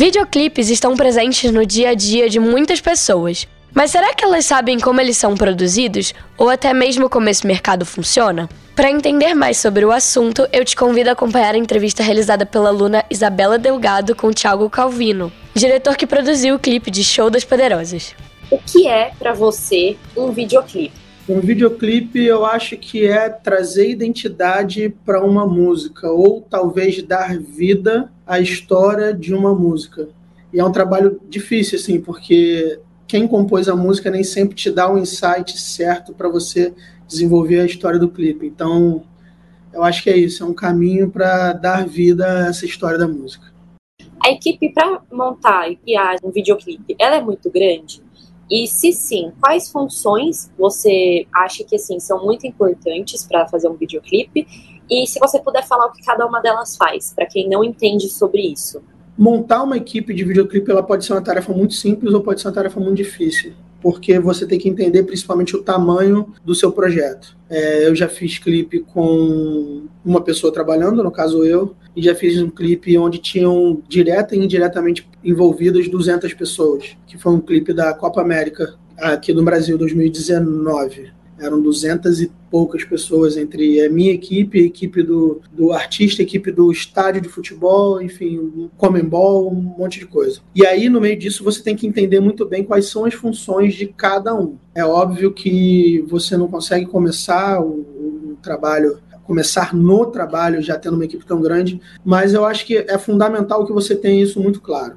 Videoclipes estão presentes no dia a dia de muitas pessoas, mas será que elas sabem como eles são produzidos ou até mesmo como esse mercado funciona? Para entender mais sobre o assunto, eu te convido a acompanhar a entrevista realizada pela aluna Isabela Delgado com Thiago Calvino, diretor que produziu o clipe de Show das Poderosas. O que é para você um videoclipe? Um videoclipe eu acho que é trazer identidade para uma música ou talvez dar vida à história de uma música. E é um trabalho difícil assim, porque quem compôs a música nem sempre te dá o um insight certo para você desenvolver a história do clipe. Então, eu acho que é isso, é um caminho para dar vida a essa história da música. A equipe para montar e criar um videoclipe, ela é muito grande? E se sim, quais funções você acha que assim são muito importantes para fazer um videoclipe? E se você puder falar o que cada uma delas faz, para quem não entende sobre isso. Montar uma equipe de videoclipe ela pode ser uma tarefa muito simples ou pode ser uma tarefa muito difícil porque você tem que entender principalmente o tamanho do seu projeto. É, eu já fiz clipe com uma pessoa trabalhando, no caso eu, e já fiz um clipe onde tinham direta e indiretamente envolvidas 200 pessoas, que foi um clipe da Copa América aqui no Brasil 2019 eram duzentas e poucas pessoas entre a minha equipe, a equipe do, do artista, a equipe do estádio de futebol, enfim, um comembol, um monte de coisa. E aí, no meio disso, você tem que entender muito bem quais são as funções de cada um. É óbvio que você não consegue começar o, o trabalho começar no trabalho já tendo uma equipe tão grande, mas eu acho que é fundamental que você tenha isso muito claro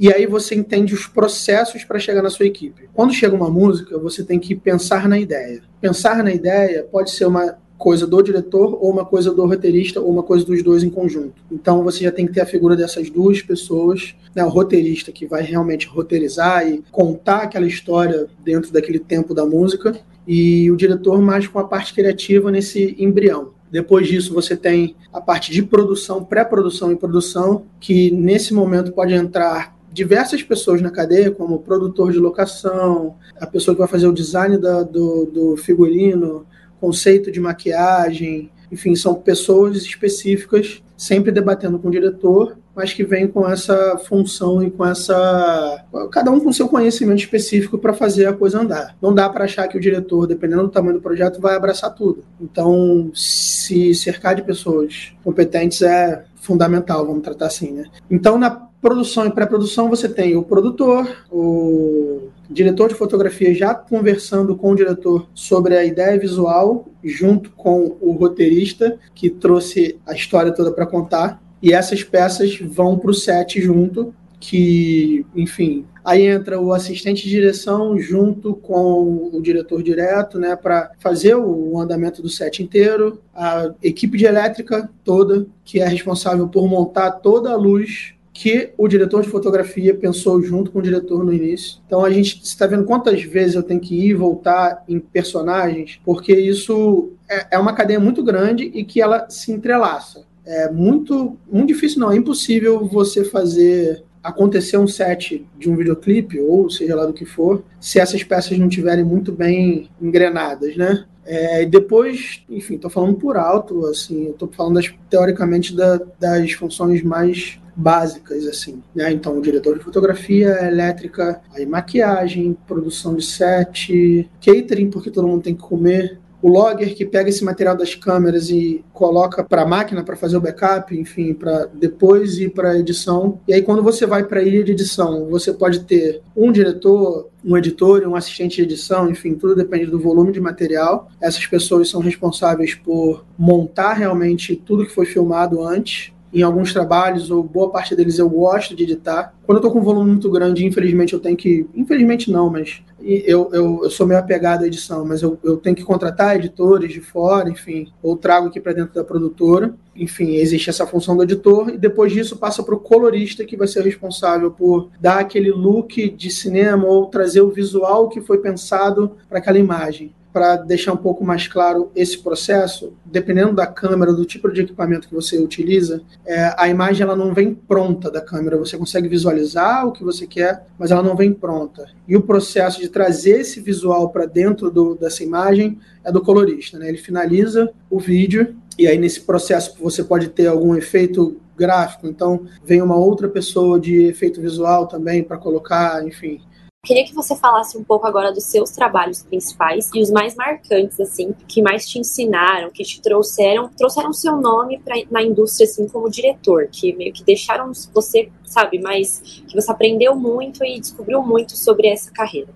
e aí você entende os processos para chegar na sua equipe. Quando chega uma música, você tem que pensar na ideia. Pensar na ideia pode ser uma coisa do diretor ou uma coisa do roteirista ou uma coisa dos dois em conjunto. Então você já tem que ter a figura dessas duas pessoas, né, o roteirista que vai realmente roteirizar e contar aquela história dentro daquele tempo da música e o diretor mais com a parte criativa nesse embrião. Depois disso, você tem a parte de produção, pré-produção e produção, que nesse momento pode entrar diversas pessoas na cadeia, como produtor de locação, a pessoa que vai fazer o design da, do, do figurino, conceito de maquiagem, enfim, são pessoas específicas, sempre debatendo com o diretor, mas que vêm com essa função e com essa. cada um com seu conhecimento específico para fazer a coisa andar. Não dá para achar que o diretor, dependendo do tamanho do projeto, vai abraçar tudo. Então, se cercar de pessoas competentes é fundamental, vamos tratar assim, né? Então, na produção e pré-produção, você tem o produtor, o diretor de fotografia já conversando com o diretor sobre a ideia visual, junto com o roteirista, que trouxe a história toda para contar. E essas peças vão para o set junto, que, enfim, aí entra o assistente de direção junto com o diretor direto, né, para fazer o andamento do set inteiro, a equipe de elétrica toda, que é responsável por montar toda a luz que o diretor de fotografia pensou junto com o diretor no início. Então a gente está vendo quantas vezes eu tenho que ir e voltar em personagens, porque isso é, é uma cadeia muito grande e que ela se entrelaça. É muito, muito difícil, não, é impossível você fazer acontecer um set de um videoclipe, ou seja lá do que for, se essas peças não estiverem muito bem engrenadas, né? É, depois, enfim, estou falando por alto, assim, estou falando das, teoricamente da, das funções mais básicas, assim, né? Então, o diretor de fotografia, elétrica, aí maquiagem, produção de set, catering, porque todo mundo tem que comer, o logger que pega esse material das câmeras e coloca para a máquina para fazer o backup, enfim, para depois ir para a edição. E aí quando você vai para a ilha de edição, você pode ter um diretor, um editor, um assistente de edição, enfim, tudo depende do volume de material. Essas pessoas são responsáveis por montar realmente tudo que foi filmado antes em alguns trabalhos, ou boa parte deles eu gosto de editar. Quando eu estou com um volume muito grande, infelizmente eu tenho que. Infelizmente não, mas eu, eu, eu sou meio apegado à edição, mas eu, eu tenho que contratar editores de fora, enfim, ou trago aqui para dentro da produtora. Enfim, existe essa função do editor, e depois disso passa para o colorista, que vai ser responsável por dar aquele look de cinema ou trazer o visual que foi pensado para aquela imagem para deixar um pouco mais claro esse processo, dependendo da câmera, do tipo de equipamento que você utiliza, é, a imagem ela não vem pronta da câmera. Você consegue visualizar o que você quer, mas ela não vem pronta. E o processo de trazer esse visual para dentro do, dessa imagem é do colorista. Né? Ele finaliza o vídeo e aí nesse processo você pode ter algum efeito gráfico. Então vem uma outra pessoa de efeito visual também para colocar, enfim. Queria que você falasse um pouco agora dos seus trabalhos principais e os mais marcantes, assim, que mais te ensinaram, que te trouxeram, trouxeram seu nome pra, na indústria, assim, como diretor, que meio que deixaram você, sabe, mas que você aprendeu muito e descobriu muito sobre essa carreira.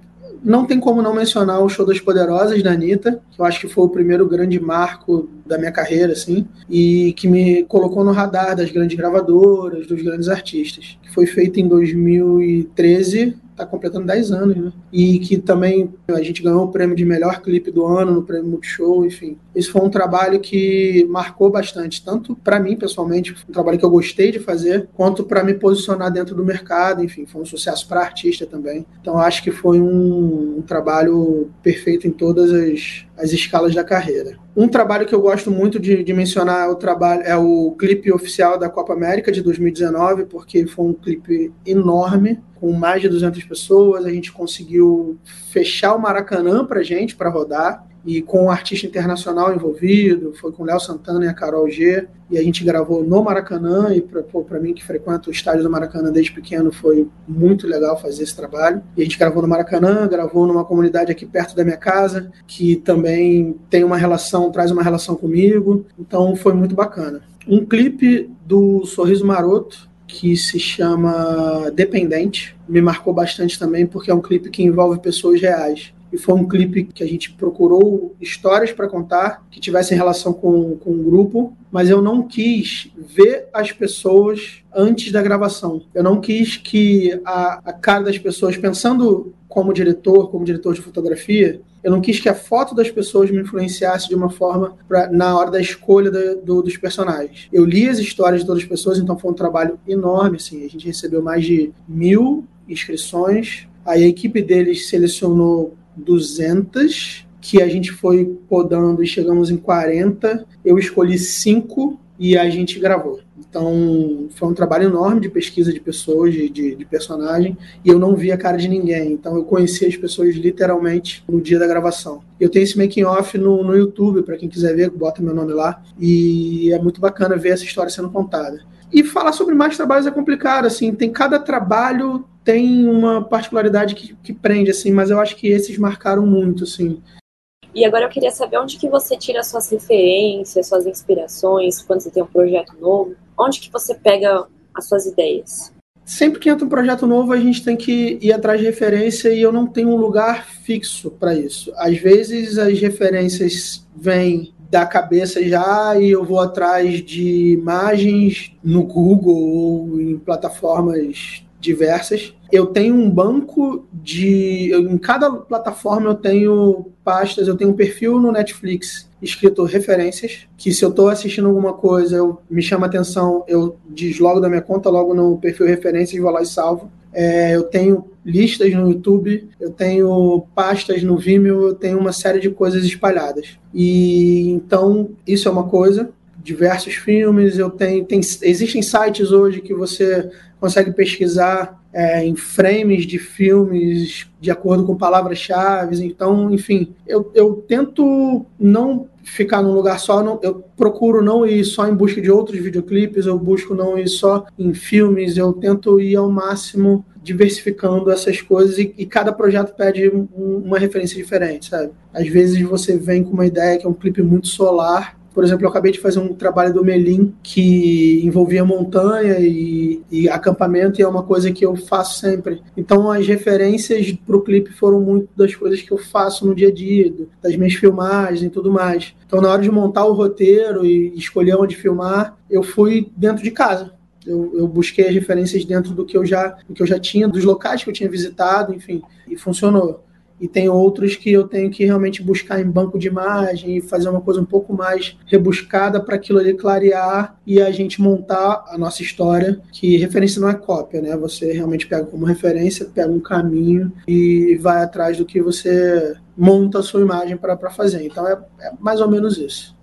Não tem como não mencionar o Show das Poderosas da Anitta, que eu acho que foi o primeiro grande marco da minha carreira, assim, e que me colocou no radar das grandes gravadoras, dos grandes artistas. Que foi feito em 2013 está completando 10 anos, né? E que também a gente ganhou o prêmio de melhor clipe do ano no prêmio Multishow, enfim. Esse foi um trabalho que marcou bastante, tanto para mim pessoalmente, um trabalho que eu gostei de fazer, quanto para me posicionar dentro do mercado, enfim, foi um sucesso para artista também. Então acho que foi um, um trabalho perfeito em todas as, as escalas da carreira. Um trabalho que eu gosto muito de, de, mencionar é o trabalho é o clipe oficial da Copa América de 2019, porque foi um clipe enorme com mais de 200 pessoas, a gente conseguiu fechar o Maracanã para gente, para rodar, e com um artista internacional envolvido, foi com o Léo Santana e a Carol G, e a gente gravou no Maracanã, e para mim que frequento o estádio do Maracanã desde pequeno, foi muito legal fazer esse trabalho. E a gente gravou no Maracanã, gravou numa comunidade aqui perto da minha casa, que também tem uma relação, traz uma relação comigo, então foi muito bacana. Um clipe do Sorriso Maroto, que se chama Dependente. Me marcou bastante também porque é um clipe que envolve pessoas reais. E foi um clipe que a gente procurou histórias para contar que tivessem relação com, com o grupo, mas eu não quis ver as pessoas antes da gravação. Eu não quis que a, a cara das pessoas, pensando como diretor, como diretor de fotografia, eu não quis que a foto das pessoas me influenciasse de uma forma pra, na hora da escolha da, do, dos personagens. Eu li as histórias de todas as pessoas, então foi um trabalho enorme. Assim, a gente recebeu mais de mil inscrições. Aí a equipe deles selecionou 200, que a gente foi podando e chegamos em 40. Eu escolhi cinco e a gente gravou. Então, foi um trabalho enorme de pesquisa de pessoas, de, de, de, personagem, e eu não vi a cara de ninguém. Então, eu conheci as pessoas literalmente no dia da gravação. Eu tenho esse making-off no, no YouTube, para quem quiser ver, bota meu nome lá, e é muito bacana ver essa história sendo contada. E falar sobre mais trabalhos é complicado, assim, tem cada trabalho tem uma particularidade que, que prende, assim, mas eu acho que esses marcaram muito, assim. E agora eu queria saber onde que você tira suas referências, suas inspirações, quando você tem um projeto novo, onde que você pega as suas ideias? Sempre que entra um projeto novo, a gente tem que ir atrás de referência e eu não tenho um lugar fixo para isso. Às vezes as referências vêm da cabeça já e eu vou atrás de imagens no Google ou em plataformas diversas. Eu tenho um banco de. Em cada plataforma eu tenho pastas, eu tenho um perfil no Netflix escrito referências, que se eu estou assistindo alguma coisa, eu me chama atenção, eu deslogo da minha conta logo no perfil referências, vou lá e salvo. É, eu tenho listas no YouTube, eu tenho pastas no Vimeo, eu tenho uma série de coisas espalhadas. E então isso é uma coisa. Diversos filmes, eu tenho. Tem, existem sites hoje que você consegue pesquisar é, em frames de filmes de acordo com palavras-chave. Então, enfim, eu, eu tento não ficar num lugar só, não, eu procuro não ir só em busca de outros videoclipes, eu busco não ir só em filmes, eu tento ir ao máximo diversificando essas coisas e, e cada projeto pede um, uma referência diferente, sabe? Às vezes você vem com uma ideia que é um clipe muito solar Por exemplo, eu acabei de fazer um trabalho do Melim que envolvia montanha e, e acampamento, e é uma coisa que eu faço sempre. Então, as referências para o clipe foram muito das coisas que eu faço no dia a dia, das minhas filmagens e tudo mais. Então, na hora de montar o roteiro e escolher onde filmar, eu fui dentro de casa. Eu, eu, busquei as referências dentro do que eu já do que eu já tinha, dos locais que eu tinha visitado, enfim, e funcionou e tem outros que eu tenho que realmente buscar em banco de imagem e fazer uma coisa um pouco mais rebuscada para aquilo ali clarear e a gente montar a nossa história, que referência não é cópia, né? Você realmente pega como referência, pega um caminho e vai atrás do que você monta a sua imagem para fazer. Então é, é mais ou menos isso.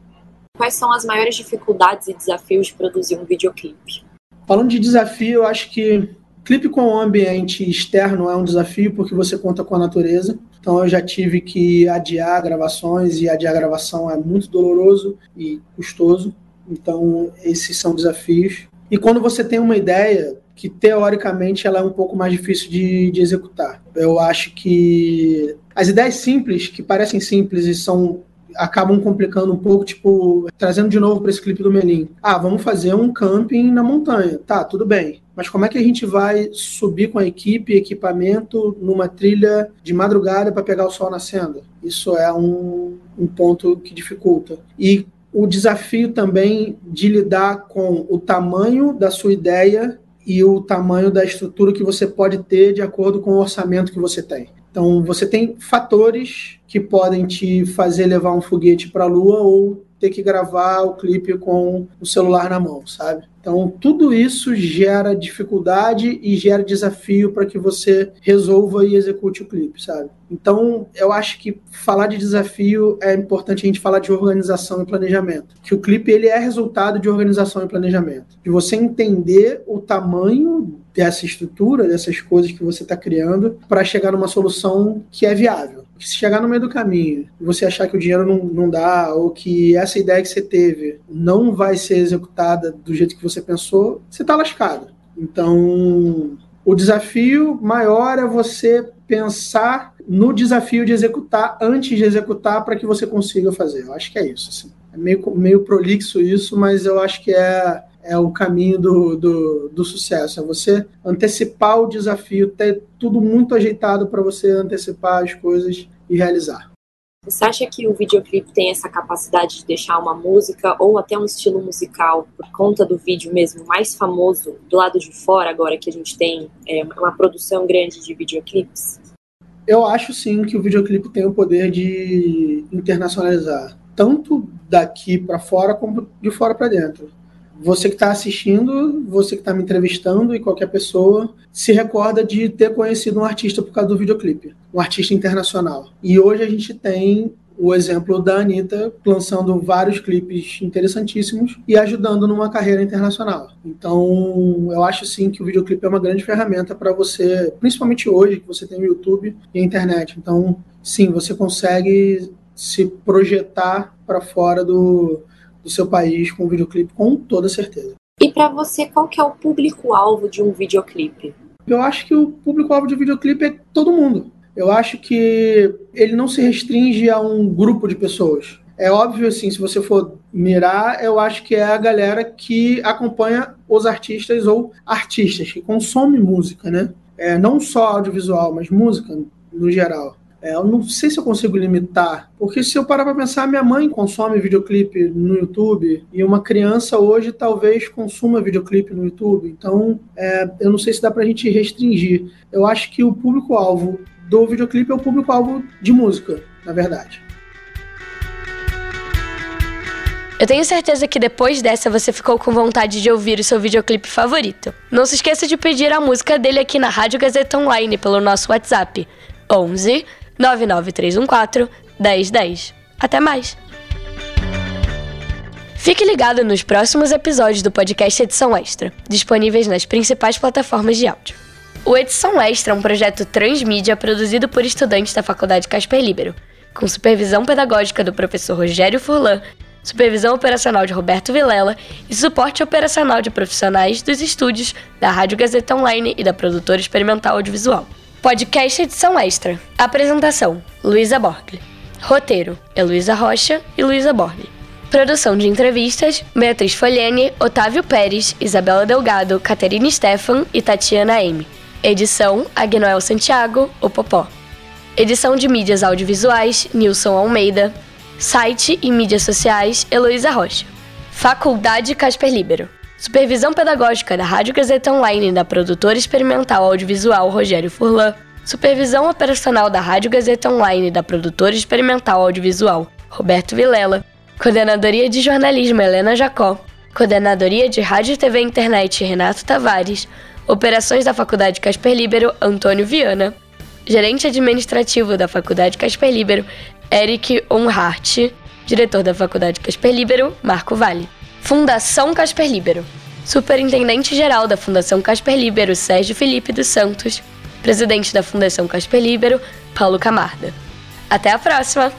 Quais são as maiores dificuldades e desafios de produzir um videoclipe? Falando de desafio, eu acho que Clipe com o ambiente externo é um desafio porque você conta com a natureza. Então eu já tive que adiar gravações e adiar gravação é muito doloroso e custoso. Então esses são desafios. E quando você tem uma ideia que teoricamente ela é um pouco mais difícil de, de executar, eu acho que as ideias simples, que parecem simples e são acabam complicando um pouco, tipo, trazendo de novo para esse clipe do Melim. Ah, vamos fazer um camping na montanha. Tá, tudo bem. Mas como é que a gente vai subir com a equipe, equipamento, numa trilha de madrugada para pegar o sol nascendo? Isso é um, um ponto que dificulta. E o desafio também de lidar com o tamanho da sua ideia e o tamanho da estrutura que você pode ter de acordo com o orçamento que você tem. Então, você tem fatores que podem te fazer levar um foguete para a Lua ou ter que gravar o clipe com o celular na mão, sabe? Então, tudo isso gera dificuldade e gera desafio para que você resolva e execute o clipe, sabe? Então, eu acho que falar de desafio é importante a gente falar de organização e planejamento. Que o clipe ele é resultado de organização e planejamento. De você entender o tamanho dessa estrutura, dessas coisas que você está criando, para chegar numa solução que é viável. se chegar no meio do caminho e você achar que o dinheiro não, não dá, ou que essa ideia que você teve não vai ser executada do jeito que você pensou, você está lascado. Então, o desafio maior é você pensar no desafio de executar antes de executar para que você consiga fazer. Eu acho que é isso. Assim. É meio, meio prolixo isso, mas eu acho que é é o caminho do, do, do, sucesso. É você antecipar o desafio, ter tudo muito ajeitado para você antecipar as coisas e realizar. Você acha que o videoclipe tem essa capacidade de deixar uma música ou até um estilo musical, por conta do vídeo mesmo, mais famoso do lado de fora, agora que a gente tem é, uma produção grande de videoclipes? Eu acho sim que o videoclipe tem o poder de internacionalizar, tanto daqui para fora como de fora para dentro você que está assistindo, você que está me entrevistando e qualquer pessoa se recorda de ter conhecido um artista por causa do videoclipe, um artista internacional. E hoje a gente tem o exemplo da Anitta lançando vários clipes interessantíssimos e ajudando numa carreira internacional. Então, eu acho sim que o videoclipe é uma grande ferramenta para você, principalmente hoje que você tem o YouTube e a internet. Então, sim, você consegue se projetar para fora do, do seu país com o videoclipe, com toda certeza. E para você, qual que é o público-alvo de um videoclipe? Eu acho que o público-alvo de um videoclipe é todo mundo. Eu acho que ele não se restringe a um grupo de pessoas. É óbvio, assim, se você for mirar, eu acho que é a galera que acompanha os artistas ou artistas, que consome música, né? É, não só audiovisual, mas música no geral. É, eu não sei se eu consigo limitar, porque se eu parar para pensar, minha mãe consome videoclipe no YouTube e uma criança hoje talvez consuma videoclipe no YouTube. Então, é, eu não sei se dá para a gente restringir. Eu acho que o público-alvo do videoclipe é o público-alvo de música, na verdade. Eu tenho certeza que depois dessa você ficou com vontade de ouvir o seu videoclipe favorito. Não se esqueça de pedir a música dele aqui na Rádio Gazeta Online pelo nosso WhatsApp 11 99314 1010. Até mais! Fique ligado nos próximos episódios do podcast Edição Extra, disponíveis nas principais plataformas de áudio. O Edição Extra é um projeto transmídia produzido por estudantes da Faculdade Casper Libero, com supervisão pedagógica do professor Rogério Furlan, supervisão operacional de Roberto Vilela e suporte operacional de profissionais dos estúdios da Rádio Gazeta Online e da produtora experimental audiovisual. Podcast Edição Extra. Apresentação: Luísa Borgli. Roteiro: Heloísa Rocha e Luísa Borgli. Produção de entrevistas: Beatriz Folhene, Otávio Pérez, Isabela Delgado, Caterine Stefan e Tatiana M. Edição: Agnoel Santiago, o Popó. Edição de mídias audiovisuais: Nilson Almeida. Site e mídias sociais: Heloísa Rocha. Faculdade Casper Libero. Supervisão pedagógica da Rádio Gazeta Online da produtora experimental audiovisual Rogério Furlan. Supervisão operacional da Rádio Gazeta Online da produtora experimental audiovisual Roberto Vilela. Coordenadoria de Jornalismo Helena Jacó, Coordenadoria de Rádio, TV e Internet Renato Tavares, Operações da Faculdade Casper Libero Antônio Viana, Gerente Administrativo da Faculdade Casper Libero Eric Onhart, Diretor da Faculdade Casper Libero Marco Vale. Fundação Casper Libero. Superintendente-Geral da Fundação Casper Libero Sérgio Felipe dos Santos, Presidente da Fundação Casper Libero Paulo Camarda. Até a próxima!